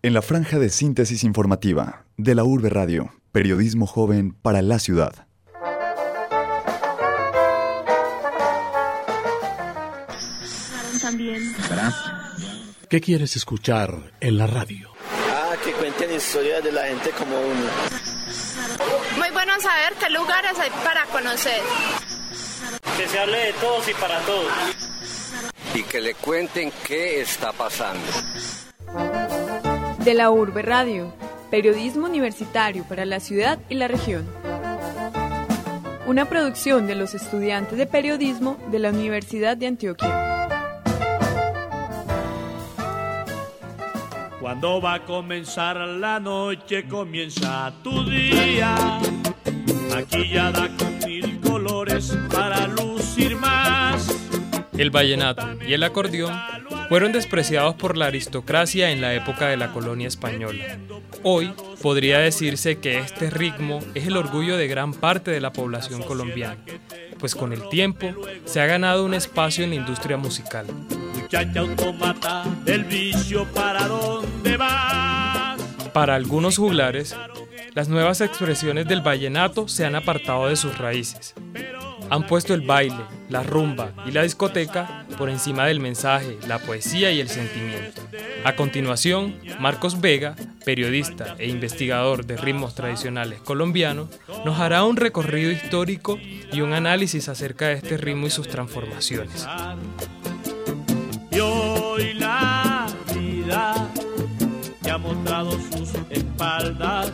En la franja de síntesis informativa de la Urbe Radio, periodismo joven para la ciudad. ¿Qué quieres escuchar en la radio? Ah, que cuenten historias de la gente como uno. Muy bueno saber qué lugares hay para conocer. Que se hable de todos y para todos. Y que le cuenten qué está pasando. De la Urbe Radio, periodismo universitario para la ciudad y la región. Una producción de los estudiantes de periodismo de la Universidad de Antioquia. Cuando va a comenzar la noche, comienza tu día. Maquillada con mil colores para lucir más. El vallenato y el acordeón fueron despreciados por la aristocracia en la época de la colonia española. Hoy podría decirse que este ritmo es el orgullo de gran parte de la población colombiana, pues con el tiempo se ha ganado un espacio en la industria musical. Muchacha automata del vicio, ¿para dónde vas? Para algunos juglares, las nuevas expresiones del vallenato se han apartado de sus raíces. Han puesto el baile, la rumba y la discoteca por encima del mensaje, la poesía y el sentimiento. A continuación, Marcos Vega, periodista e investigador de ritmos tradicionales colombianos, nos hará un recorrido histórico y un análisis acerca de este ritmo y sus transformaciones. Y la vida te ha mostrado sus espaldas.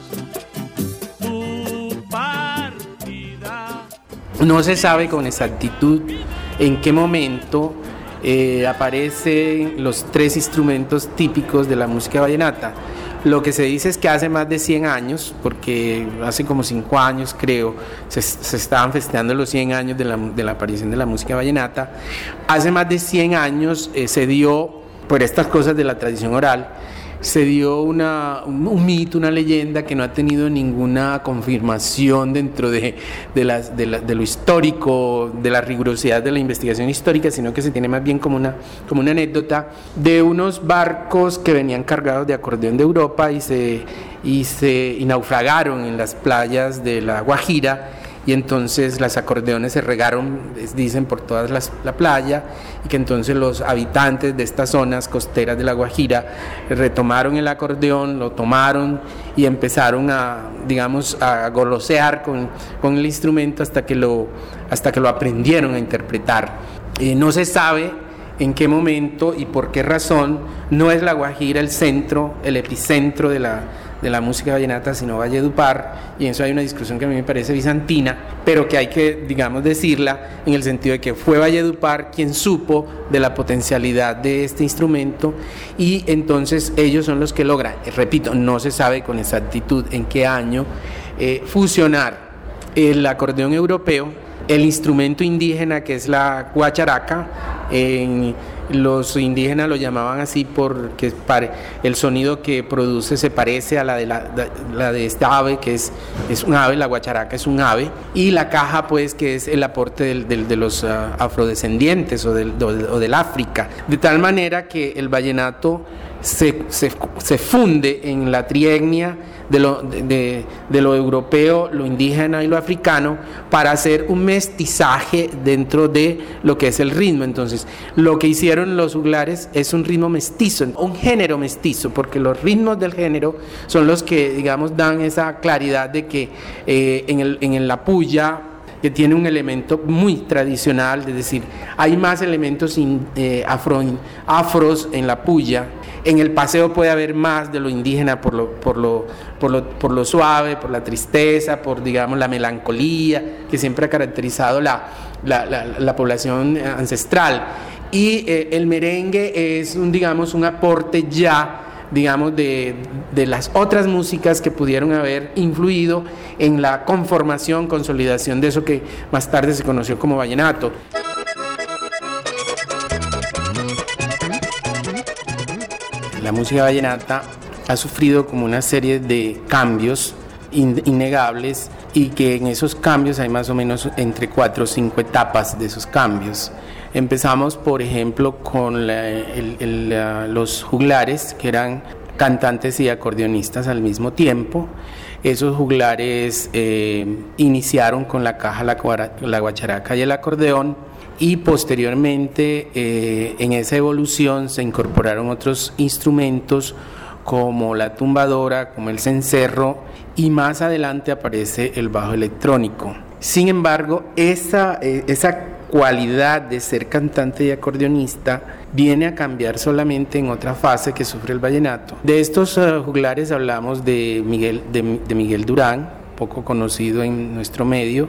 No se sabe con exactitud en qué momento eh, aparecen los tres instrumentos típicos de la música vallenata. Lo que se dice es que hace más de 100 años, porque hace como 5 años creo, se, se estaban festejando los 100 años de la, aparición de la música vallenata, hace más de 100 años eh, se dio, por estas cosas de la tradición oral, se dio una, un, mito, una leyenda que no ha tenido ninguna confirmación dentro de, de, las, de, la, lo histórico, de la rigurosidad de la investigación histórica, sino que se tiene más bien como una, como una anécdota de unos barcos que venían cargados de acordeón de Europa y se, y se y naufragaron en las playas de la Guajira y entonces las acordeones se regaron, dicen, por toda la playa y que entonces los habitantes de estas zonas costeras de la Guajira retomaron el acordeón, lo tomaron y empezaron a, digamos, a golosear con, con el instrumento hasta que lo, hasta que lo aprendieron a interpretar. Eh, no se sabe en qué momento y por qué razón no es la Guajira el centro, el epicentro de la de la música vallenata, sino Valledupar, y en eso hay una discusión que a mí me parece bizantina, pero que hay que, digamos, decirla en el sentido de que fue Valledupar quien supo de la potencialidad de este instrumento y entonces ellos son los que logran, repito, no se sabe con exactitud en qué año, eh, fusionar el acordeón europeo, el instrumento indígena que es la guacharaca, en los indígenas lo llamaban así porque el sonido que produce se parece a la de, la, de esta ave, que es, es un ave, la guacharaca es un ave, y la caja pues que es el aporte del, del, de los uh, afrodescendientes o del, o del África, de tal manera que el vallenato se, se, funde en la trietnia de lo, de, de lo, europeo, lo indígena y lo africano para hacer un mestizaje dentro de lo que es el ritmo. Entonces, lo que hicieron los juglares es un ritmo mestizo, un género mestizo, porque los ritmos del género son los que, digamos, dan esa claridad de que eh, en, el, en la puya que tiene un elemento muy tradicional, es decir, hay más elementos in, eh, afro, afros en la puya en el paseo puede haber más de lo indígena por lo, por lo, por lo, por lo suave, por la tristeza, por digamos la melancolía que siempre ha caracterizado la, la, la, la población ancestral. Y eh, el merengue es un, digamos, un aporte ya digamos, de, de, las otras músicas que pudieron haber influido en la conformación, consolidación de eso que más tarde se conoció como vallenato. La música vallenata ha sufrido como una serie de cambios innegables y que en esos cambios hay más o menos entre cuatro o cinco etapas de esos cambios. Empezamos, por ejemplo, con la, el, el, los juglares, que eran cantantes y acordeonistas al mismo tiempo. Esos juglares eh, iniciaron con la caja, la, la, guacharaca y el acordeón y posteriormente eh, en esa evolución se incorporaron otros instrumentos como la tumbadora, como el cencerro y más adelante aparece el bajo electrónico. Sin embargo, esa, eh, esa cualidad de ser cantante y acordeonista viene a cambiar solamente en otra fase que sufre el vallenato. De estos uh, juglares hablamos de Miguel, de Miguel Durán, poco conocido en nuestro medio,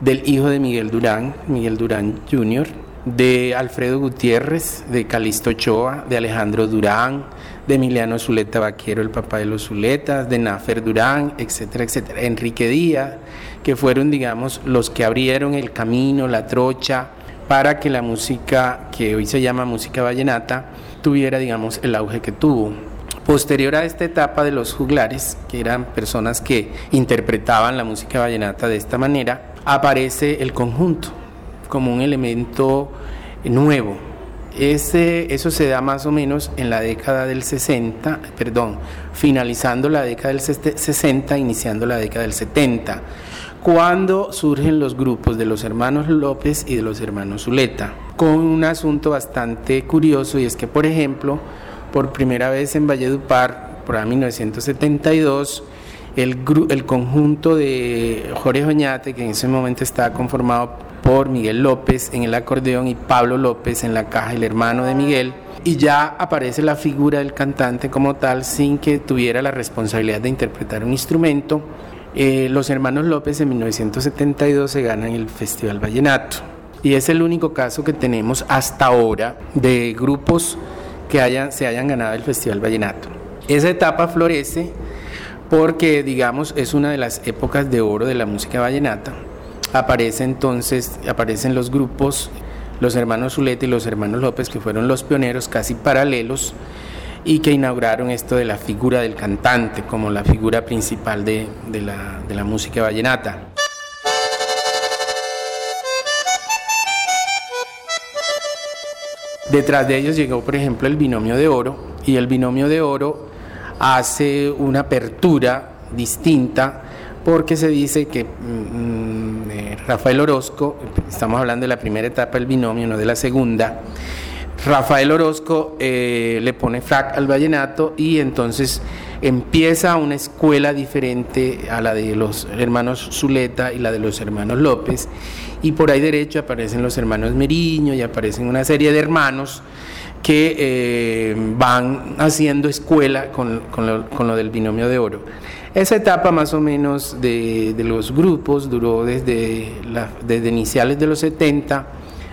del hijo de Miguel Durán, Miguel Durán Jr., de Alfredo Gutiérrez, de Calisto Ochoa, de Alejandro Durán, de Emiliano Zuleta Vaquero, el papá de los Zuletas, de Nafer Durán, etcétera, etcétera. Enrique Díaz, que fueron, digamos, los que abrieron el camino, la trocha, para que la música, que hoy se llama música vallenata, tuviera, digamos, el auge que tuvo. Posterior a esta etapa de los juglares, que eran personas que interpretaban la música vallenata de esta manera, aparece el conjunto como un elemento nuevo. Eso se da más o menos en la década del 60, perdón, finalizando la década del 60, iniciando la década del 70 cuando surgen los grupos de los hermanos López y de los hermanos Zuleta, con un asunto bastante curioso y es que, por ejemplo, por primera vez en Valledupar, por 1972, el, el conjunto de Jorge Oñate, que en ese momento estaba conformado por Miguel López en el acordeón y Pablo López en la caja, el hermano de Miguel, y ya aparece la figura del cantante como tal sin que tuviera la responsabilidad de interpretar un instrumento eh, los hermanos López en 1972 se ganan el Festival Vallenato y es el único caso que tenemos hasta ahora de grupos que se hayan ganado el Festival Vallenato. Esa etapa florece porque, digamos, es una de las épocas de oro de la música vallenata. Aparece entonces, aparecen los grupos, los hermanos Zuleta y los hermanos López, que fueron los pioneros casi paralelos y que inauguraron esto de la figura del cantante como la figura principal de, la, de la música vallenata. Detrás de ellos llegó, por ejemplo, el binomio de oro y el binomio de oro hace una apertura distinta porque se dice que mm, eh, Rafael Orozco, estamos hablando de la primera etapa del binomio, no de la segunda, Rafael Orozco eh, le pone frac al vallenato y entonces empieza una escuela diferente a la de los hermanos Zuleta y la de los hermanos López. Y por ahí derecho aparecen los hermanos Meriño y aparecen una serie de hermanos que eh, van haciendo escuela con, lo, del binomio de oro. Esa etapa más o menos de, los grupos duró desde, desde iniciales de los 70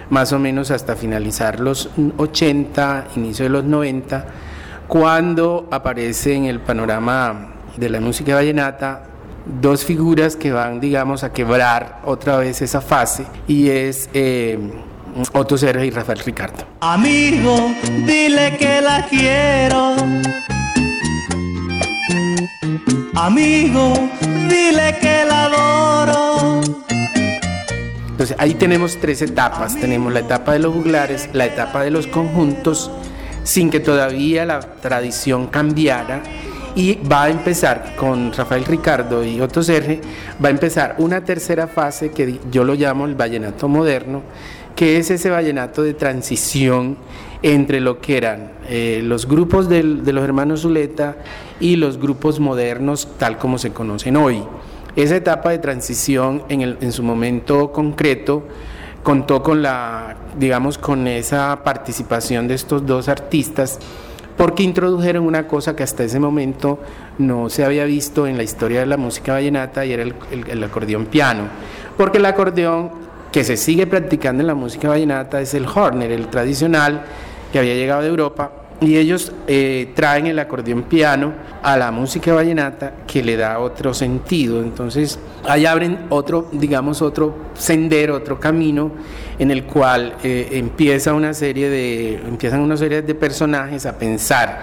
más o menos hasta finalizar los 80, inicio de los 90, cuando aparece en el panorama de la música vallenata dos figuras que van, digamos, a quebrar otra vez esa fase y es eh, Otto Sergio y Rafael Ricardo. Amigo, dile que la quiero. Amigo, dile que la adoro. Entonces ahí tenemos tres etapas. Tenemos la etapa de los juglares, la etapa de los conjuntos, sin que todavía la tradición cambiara. Y va a empezar con Rafael Ricardo y Otto Serge, va a empezar una tercera fase que yo lo llamo el vallenato moderno, que es ese vallenato de transición entre lo que eran eh, los grupos de los hermanos Zuleta y los grupos modernos tal como se conocen hoy. Esa etapa de transición en, el, en su momento concreto contó con la, digamos, con esa participación de estos dos artistas porque introdujeron una cosa que hasta ese momento no se había visto en la historia de la música vallenata y era el, el, acordeón piano. Porque el acordeón que se sigue practicando en la música vallenata es el horner, el tradicional que había llegado de Europa y ellos eh, traen el acordeón piano a la música vallenata que le da otro sentido. Entonces, ahí abren otro, digamos, otro sendero, otro camino en el cual eh, empieza una serie de, empiezan una serie de personajes a pensar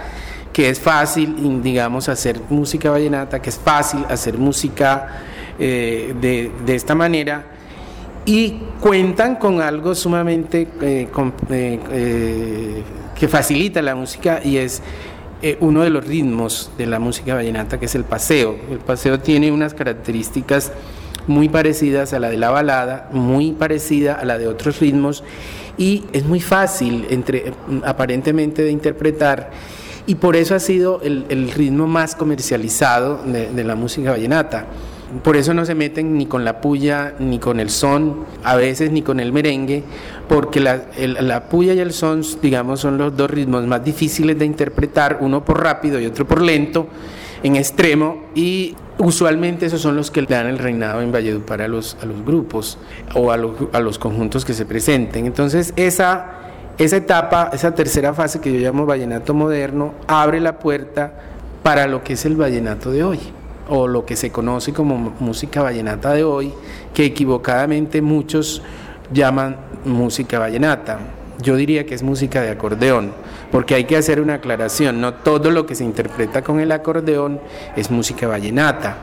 que es fácil, digamos, hacer música vallenata, que es fácil hacer música eh, de, de esta manera y cuentan con algo sumamente eh, eh, que facilita la música y es eh, uno de los ritmos de la música vallenata, que es el paseo. El paseo tiene unas características muy parecidas a la de la balada, muy parecida a la de otros ritmos y es muy fácil entre, aparentemente de interpretar y por eso ha sido el, ritmo más comercializado de, la música vallenata. Por eso no se meten ni con la puya ni con el son, a veces ni con el merengue, porque la, la puya y el son, digamos, son los dos ritmos más difíciles de interpretar, uno por rápido y otro por lento, en extremo, y usualmente esos son los que le dan el reinado en Valledupar a los, a los grupos o a los, a los conjuntos que se presenten. Entonces, esa esa etapa, esa tercera fase que yo llamo vallenato moderno, abre la puerta para lo que es el vallenato de hoy, o lo que se conoce como música vallenata de hoy, que equivocadamente muchos llaman música vallenata. Yo diría que es música de acordeón, porque hay que hacer una aclaración, no todo lo que se interpreta con el acordeón es música vallenata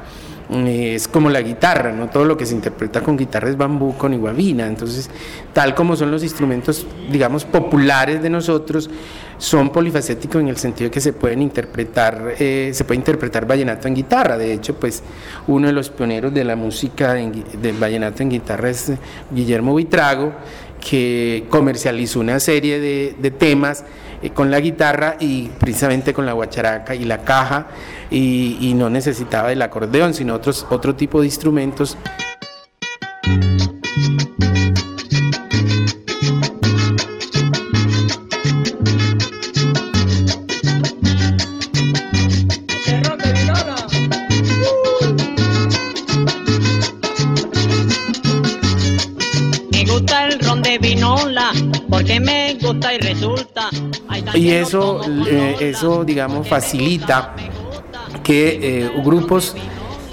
es como la guitarra, no todo lo que se interpreta con guitarra es bambú con guabina, entonces tal como son los instrumentos, digamos, populares de nosotros, son polifacéticos en el sentido de que se pueden interpretar, eh, se puede interpretar vallenato en guitarra, de hecho, pues uno de los pioneros de la música del vallenato en guitarra es Guillermo Vitrago, que comercializó una serie de temas eh, con la guitarra y precisamente con la guacharaca y la caja y, no necesitaba del acordeón, sino otros, otro tipo de instrumentos. Y eso, eh, eso digamos, facilita que eh, grupos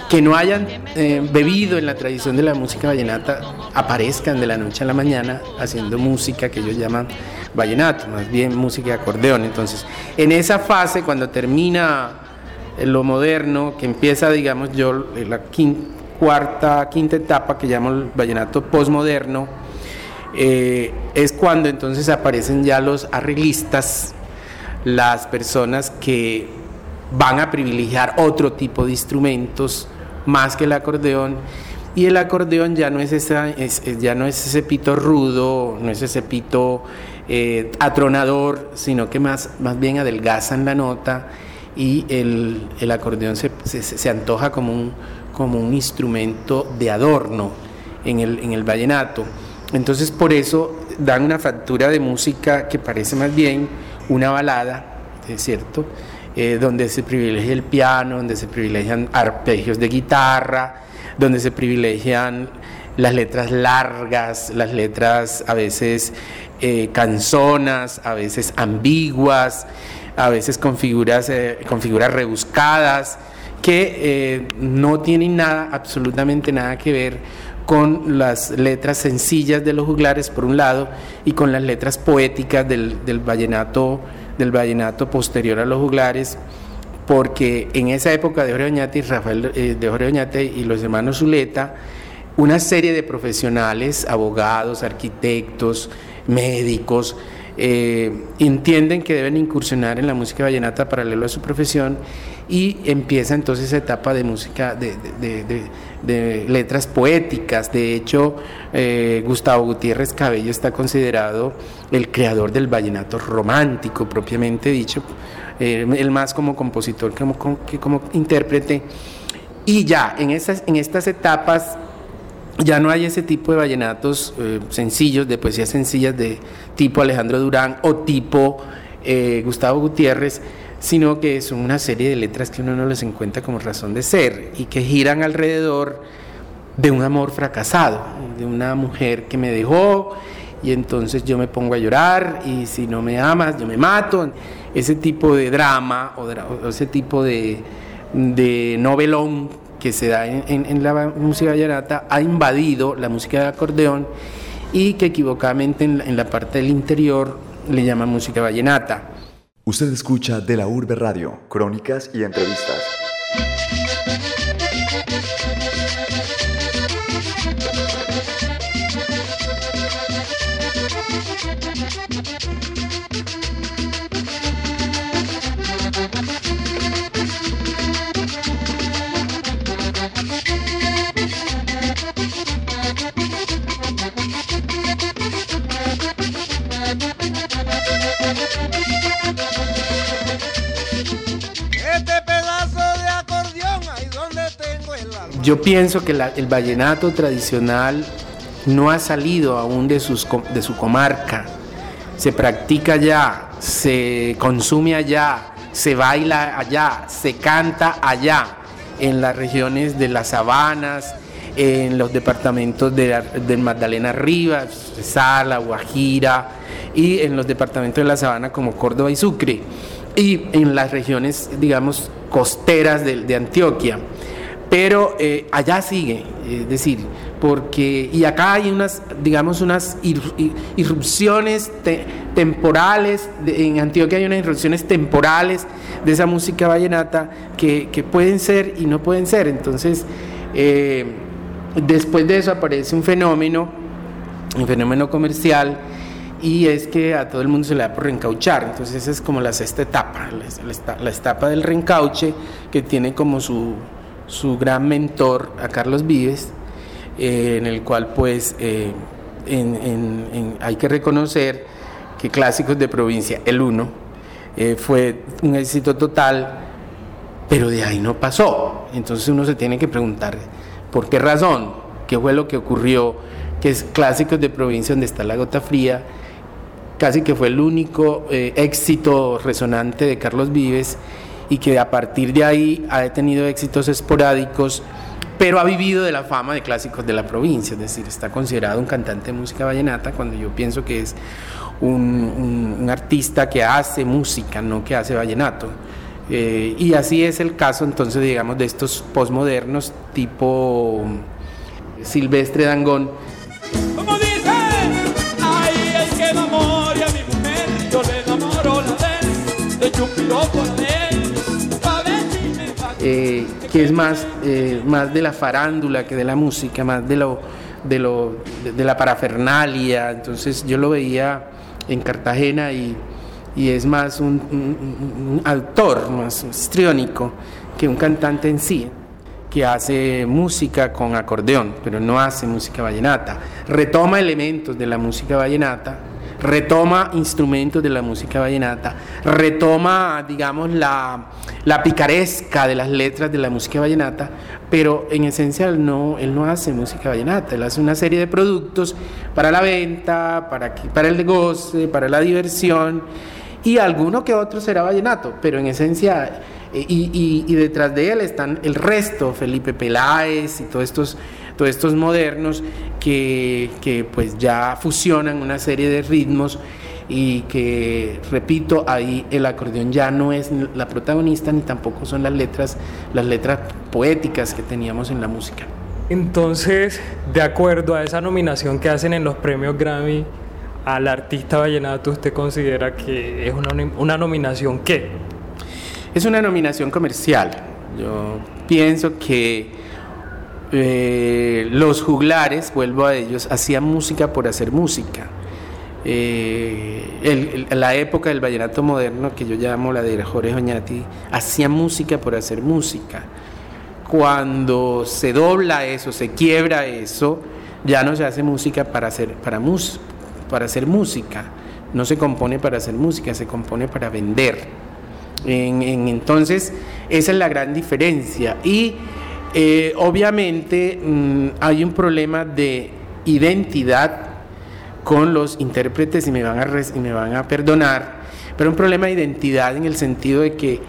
que no hayan eh, bebido en la tradición de la música vallenata aparezcan de la noche a la mañana haciendo música que ellos llaman vallenato, más bien música de acordeón. Entonces, en esa fase, cuando termina lo moderno, que empieza, digamos, yo, la cuarta, quinta etapa que llamo el vallenato postmoderno, eh, es cuando entonces aparecen ya los arreglistas, las personas que van a privilegiar otro tipo de instrumentos más que el acordeón y el acordeón ya no es, esa, ya no es ese pito rudo, no es ese pito eh, atronador, sino que más, más bien adelgazan la nota y el, el acordeón se, se, antoja como un, como un instrumento de adorno en el, en el vallenato. Entonces por eso dan una factura de música que parece más bien una balada, ¿es cierto? Eh, donde se privilegia el piano, donde se privilegian arpegios de guitarra, donde se privilegian las letras largas, las letras a veces eh, canzonas, a veces ambiguas, a veces con figuras, eh, con figuras rebuscadas, que no tienen nada, absolutamente nada que ver con las letras sencillas de los juglares por un lado y con las letras poéticas del, vallenato del vallenato posterior a los juglares porque en esa época de Jorge Oñate y Rafael eh, de Jorge Oñate y los hermanos Zuleta una serie de profesionales, abogados, arquitectos, médicos, eh, entienden que deben incursionar en la música vallenata paralelo a su profesión y empieza entonces esa etapa de música, de, letras poéticas. De hecho, eh, Gustavo Gutiérrez Cabello está considerado el creador del vallenato romántico, propiamente dicho, eh, el más como compositor como, que como intérprete. Y ya, en, esas, en estas etapas ya no hay ese tipo de vallenatos eh, sencillos, de poesías sencillas de tipo Alejandro Durán o tipo Gustavo Gutiérrez, sino que son una serie de letras que uno no les encuentra como razón de ser y que giran alrededor de un amor fracasado, de una mujer que me dejó y entonces yo me pongo a llorar y si no me amas yo me mato. Ese tipo de drama o, ese tipo de, novelón que se da en, la música vallenata ha invadido la música de acordeón y que equivocadamente en en la parte del interior le llaman música vallenata. Usted escucha de la Urbe Radio, crónicas y entrevistas. Yo pienso que el vallenato tradicional no ha salido aún de, de su comarca, se practica allá, se consume allá, se baila allá, se canta allá, en las regiones de las sabanas, en los departamentos de, Magdalena Rivas, Sala, Guajira, y en los departamentos de la sabana como Córdoba y Sucre, y en las regiones, digamos, costeras de, Antioquia. Pero eh, allá sigue, es decir, porque, y acá hay unas, digamos, unas irrupciones temporales, en Antioquia hay unas irrupciones temporales de esa música vallenata que, pueden ser y no pueden ser. Entonces, eh, después de eso aparece un fenómeno, un fenómeno comercial, y es que a todo el mundo se le da por reencauchar. Entonces esa es como la sexta etapa, la, etapa del reencauche que tiene como su, su gran mentor a Carlos Vives, eh, en el cual pues eh, hay que reconocer que Clásicos de Provincia, el uno, eh, fue un éxito total, pero de ahí no pasó. Entonces uno se tiene que preguntar, ¿por qué razón? ¿Qué fue lo que ocurrió? Que es Clásicos de Provincia donde está la gota fría casi que fue el único eh, éxito resonante de Carlos Vives y que a partir de ahí ha tenido éxitos esporádicos, pero ha vivido de la fama de clásicos de la provincia, es decir, está considerado un cantante de música vallenata cuando yo pienso que es un, artista que hace música, no que hace vallenato. Eh, y así es el caso entonces, digamos, de estos posmodernos tipo Silvestre Dangón, Eh, que es más, eh, más de la farándula que de la música, más de lo, de lo de, la parafernalia. Entonces yo lo veía en Cartagena y, es más un, un, autor, más histriónico que un cantante en sí que hace música con acordeón, pero no hace música vallenata. Retoma elementos de la música vallenata, retoma instrumentos de la música vallenata, retoma, digamos, la, picaresca de las letras de la música vallenata, pero en esencia no, él no hace música vallenata, él hace una serie de productos para la venta, para, para el negocio, para la diversión, y alguno que otro será vallenato, pero en esencia... Eh, y, y detrás de él están el resto, Felipe Peláez y todos estos todos estos modernos que, pues ya fusionan una serie de ritmos y que, repito, ahí el acordeón ya no es la protagonista ni tampoco son las letras, las letras poéticas que teníamos en la música. Entonces, de acuerdo a esa nominación que hacen en los premios Grammy al artista vallenato, ¿usted considera que es una, una nominación qué? Es una nominación comercial. Yo pienso que eh, los juglares, vuelvo a ellos, hacían música por hacer música. Eh, la época del vallenato moderno, que yo llamo la de Jorge Oñati, hacía música por hacer música. Cuando se dobla eso, se quiebra eso, ya no se hace música para hacer, para para hacer música. No se compone para hacer música, se compone para vender. entonces, esa es la gran diferencia. Y eh, obviamente mm, hay un problema de identidad con los intérpretes y me, van a me van a perdonar, pero un problema de identidad en el sentido de que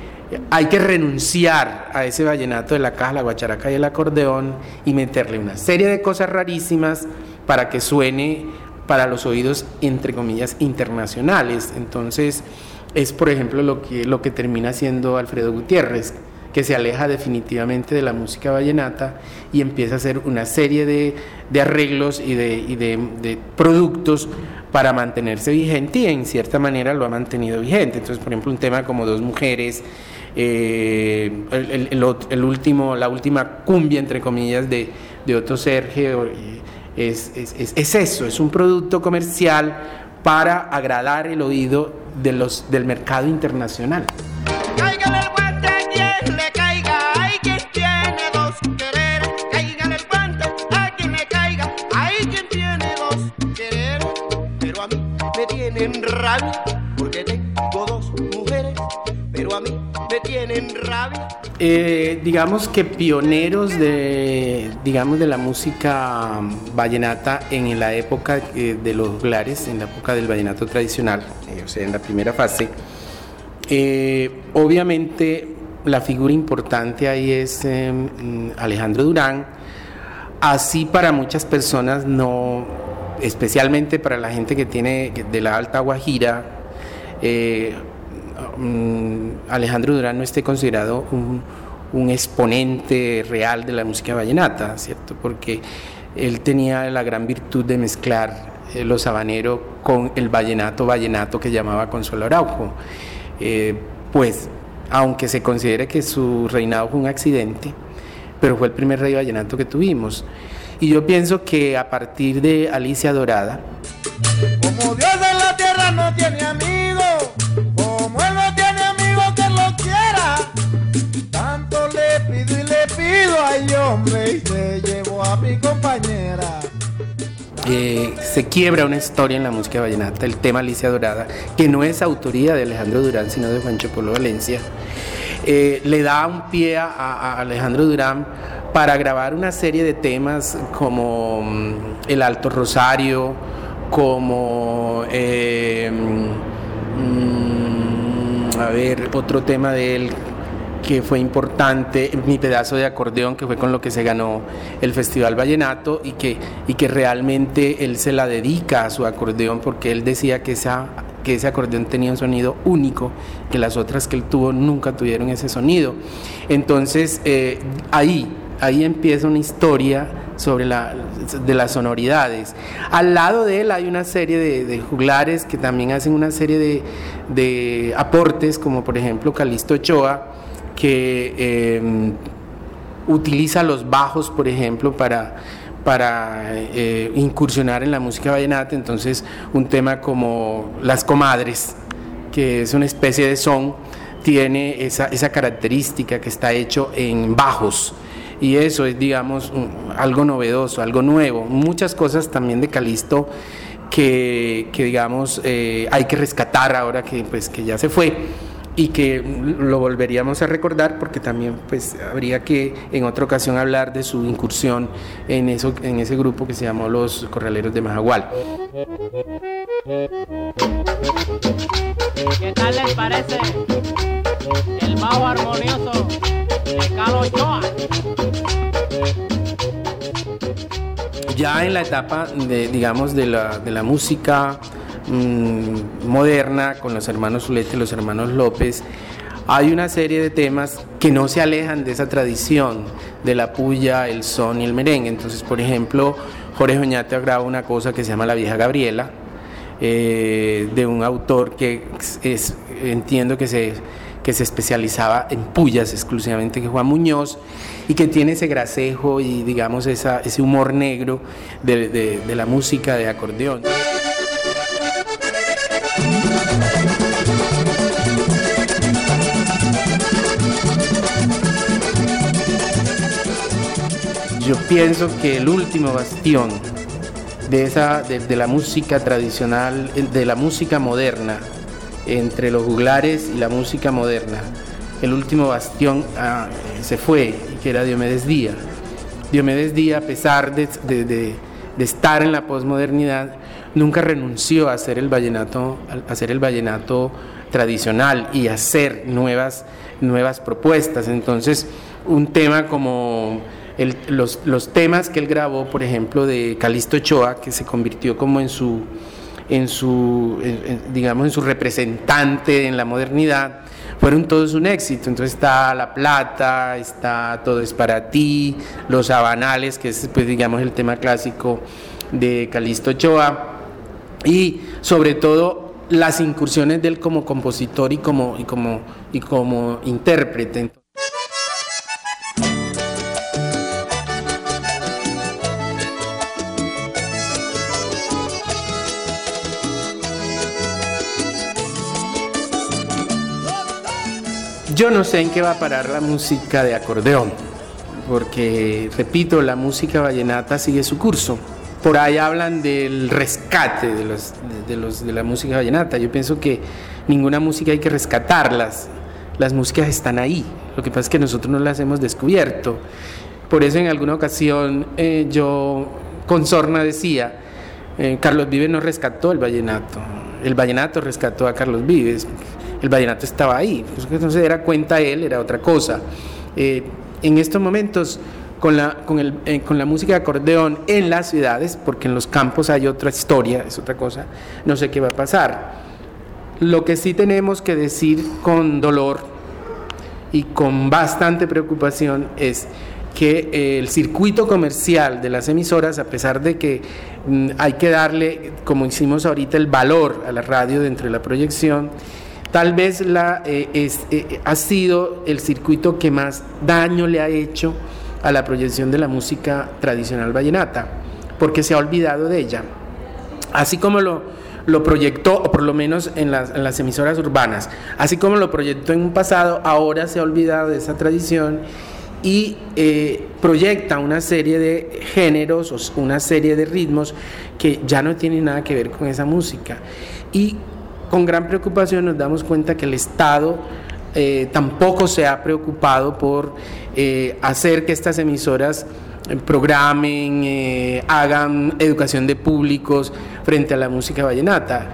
hay que renunciar a ese vallenato de la caja, la guacharaca y el acordeón y meterle una serie de cosas rarísimas para que suene para los oídos, entre comillas, internacionales. Entonces, es por ejemplo lo que, lo que termina haciendo Alfredo Gutiérrez, que se aleja definitivamente de la música vallenata y empieza a hacer una serie de, arreglos y, de, productos para mantenerse vigente y en cierta manera lo ha mantenido vigente. Entonces, por ejemplo, un tema como Dos Mujeres, eh, el, último, la última cumbia, entre comillas, de, Otto Sergio, eh, es, es, eso, es un producto comercial para agradar el oído de los, del mercado internacional. Rabia porque tengo dos mujeres, pero a mí me tienen rabia Eh, digamos que pioneros de, digamos, de la música vallenata en la época eh, de los glares, en la época del vallenato tradicional, eh, o sea, en la primera fase. obviamente la figura importante ahí es em, Alejandro Durán, así para muchas personas no, especialmente para la gente que tiene de la Alta Guajira, Mm, Alejandro Durán no esté considerado un, exponente real de la música vallenata, ¿cierto? Porque él tenía la gran virtud de mezclar eh, los habaneros con el vallenato vallenato que llamaba Consuelo Araujo. Eh, pues, aunque se considere que su reinado fue un accidente, pero fue el primer rey vallenato que tuvimos. Y yo pienso que a partir de Alicia Dorada, como Dios en la tierra no tiene amigos, como él no tiene amigos que lo quiera, tanto le pido y le pido, ay hombre, y se llevó a mi compañera. Eh, se quiebra una historia en la música vallenata, el tema Alicia Dorada, que no es autoría de Alejandro Durán, sino de Juancho Polo Valencia. Eh, le da un pie a, Alejandro Durán para grabar una serie de temas como mm, El Alto Rosario, como eh, mm, a ver, otro tema de él que fue importante, mi pedazo de acordeón, que fue con lo que se ganó el Festival Vallenato y que, y que realmente él se la dedica a su acordeón porque él decía que, esa, que ese acordeón tenía un sonido único, que las otras que él tuvo nunca tuvieron ese sonido. Entonces, eh, ahí, ahí empieza una historia sobre la, de las sonoridades. Al lado de él hay una serie de, juglares que también hacen una serie de, aportes, como por ejemplo Calisto Ochoa, que em, utiliza los bajos, por ejemplo, para, para eh, incursionar en la música vallenata. Entonces, un tema como Las Comadres, que es una especie de son, tiene esa, esa característica que está hecho en bajos y eso es, digamos, algo novedoso, algo nuevo. Muchas cosas también de Calisto que, digamos, eh, hay que rescatar ahora que, pues, que ya se fue y que lo volveríamos a recordar porque también pues habría que en otra ocasión hablar de su incursión en eso en ese grupo que se llamó los Corraleros de Majagual. ¿Qué tal les parece el bajo armonioso de Carlos Ochoa? Ya en la etapa de, digamos, de la, de la música mm, moderna, con los hermanos Zulete los hermanos López, hay una serie de temas que no se alejan de esa tradición de la puya, el son y el merengue. Entonces, por ejemplo, Jorge Oñate graba una cosa que se llama La vieja Gabriela, eh, de un autor que es, entiendo que se que se especializaba en pullas exclusivamente, que Juan Muñoz, y que tiene ese gracejo y digamos esa, ese humor negro de, de la música de acordeón. Yo pienso que el último bastión de, esa, de, la música tradicional, de la música moderna, entre los juglares y la música moderna. El último bastión ah, se fue, que era Diomedes Díaz. Diomedes Díaz, a pesar de, estar en la posmodernidad, nunca renunció a hacer el vallenato, a hacer el vallenato tradicional y hacer nuevas, nuevas propuestas. Entonces, un tema como los, los, temas que él grabó, por ejemplo, de Calisto Ochoa, que se convirtió como en su en su, digamos, en su representante en la modernidad, fueron todos un éxito. Entonces está La Plata, está Todo es para ti, Los Habanales, que es, pues, digamos, el tema clásico de Calixto Ochoa, y sobre todo las incursiones de él como compositor y como, y como, y como intérprete. Yo no sé en qué va a parar la música de acordeón, porque, repito, la música vallenata sigue su curso. Por ahí hablan del rescate de, los, de, los, de la música vallenata. Yo pienso que ninguna música hay que rescatarlas. Las músicas están ahí, Lo que pasa es que nosotros no las hemos descubierto. Por eso en alguna ocasión eh, yo con sorna decía, eh, Carlos Vives no rescató el vallenato, el vallenato rescató a Carlos Vives, el vallenato estaba ahí, pues no se diera cuenta él, era otra cosa. Eh, en estos momentos, con la, con, el, con la música de acordeón en las ciudades, porque en los campos hay otra historia, es otra cosa, no sé qué va a pasar. Lo que sí tenemos que decir con dolor y con bastante preocupación es que eh, el circuito comercial de las emisoras, a pesar de que mm, hay que darle, como hicimos ahorita, el valor a la radio dentro de la proyección, tal vez la, eh, eh, ha sido el circuito que más daño le ha hecho a la proyección de la música tradicional vallenata, porque se ha olvidado de ella. Así como lo, lo proyectó, o por lo menos en las, en las emisoras urbanas, así como lo proyectó en un pasado, ahora se ha olvidado de esa tradición y eh, proyecta una serie de géneros, una serie de ritmos que ya no tienen nada que ver con esa música. Y con gran preocupación nos damos cuenta que el Estado eh, tampoco se ha preocupado por eh, hacer que estas emisoras programen, hagan educación de públicos frente a la música vallenata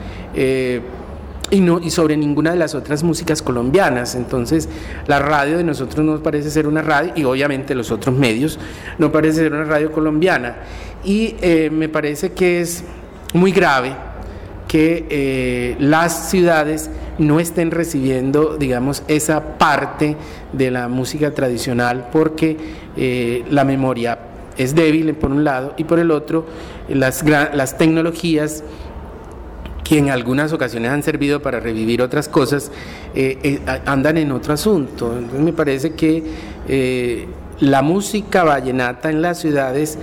y, no, y sobre ninguna de las otras músicas colombianas. Entonces, la radio de nosotros no parece ser una radio, y obviamente los otros medios, no parece ser una radio colombiana. Y eh, me parece que es muy grave que eh, las ciudades no estén recibiendo, digamos, esa parte de la música tradicional porque eh, la memoria es débil por un lado y por el otro las, las tecnologías que en algunas ocasiones han servido para revivir otras cosas, eh, eh, andan en otro asunto. Entonces me parece que eh, la música vallenata en las ciudades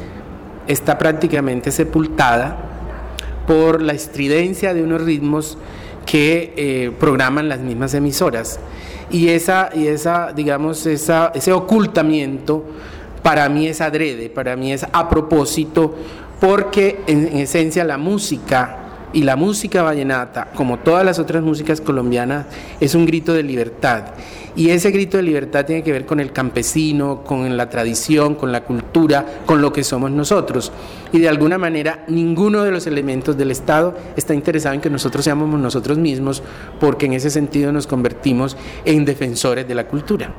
está prácticamente sepultada por la estridencia de unos ritmos que programan las mismas emisoras. Y esa, y esa digamos, ese ocultamiento para mí es adrede, para mí es a propósito, porque en esencia la música y la música vallenata, como todas las otras músicas colombianas, es un grito de libertad. Y ese grito de libertad tiene que ver con el campesino, con la tradición, con la cultura, con lo que somos nosotros. Y de alguna manera ninguno de los elementos del Estado está interesado en que nosotros seamos nosotros mismos, porque en ese sentido nos convertimos en defensores de la cultura.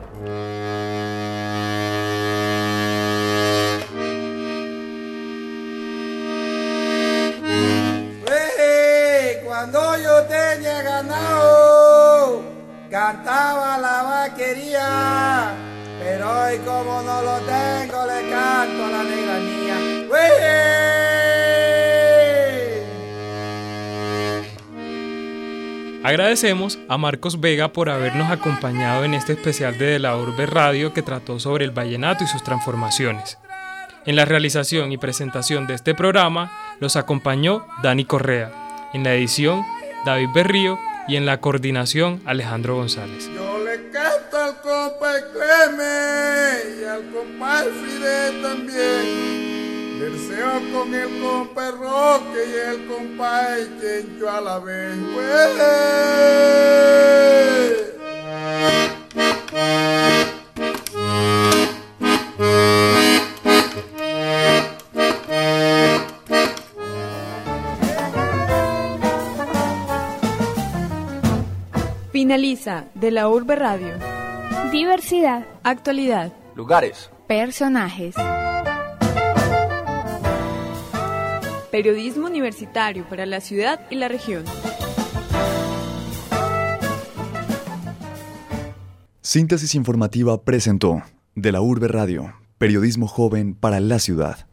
Agradecemos a Marcos Vega por habernos acompañado en este especial de, de la Urbe Radio que trató sobre el vallenato y sus transformaciones. En la realización y presentación de este programa los acompañó Dani Correa. En la edición, David Berrío y en la coordinación Alejandro González. Yo le canto compa y compa también. Verseo con el compa Roque y el compa Chencho a la vez. Finaliza de la Urbe Radio. Diversidad. Actualidad. Lugares. Personajes. Periodismo universitario para la ciudad y la región. Síntesis informativa presentó de la Urbe Radio, periodismo joven para la ciudad.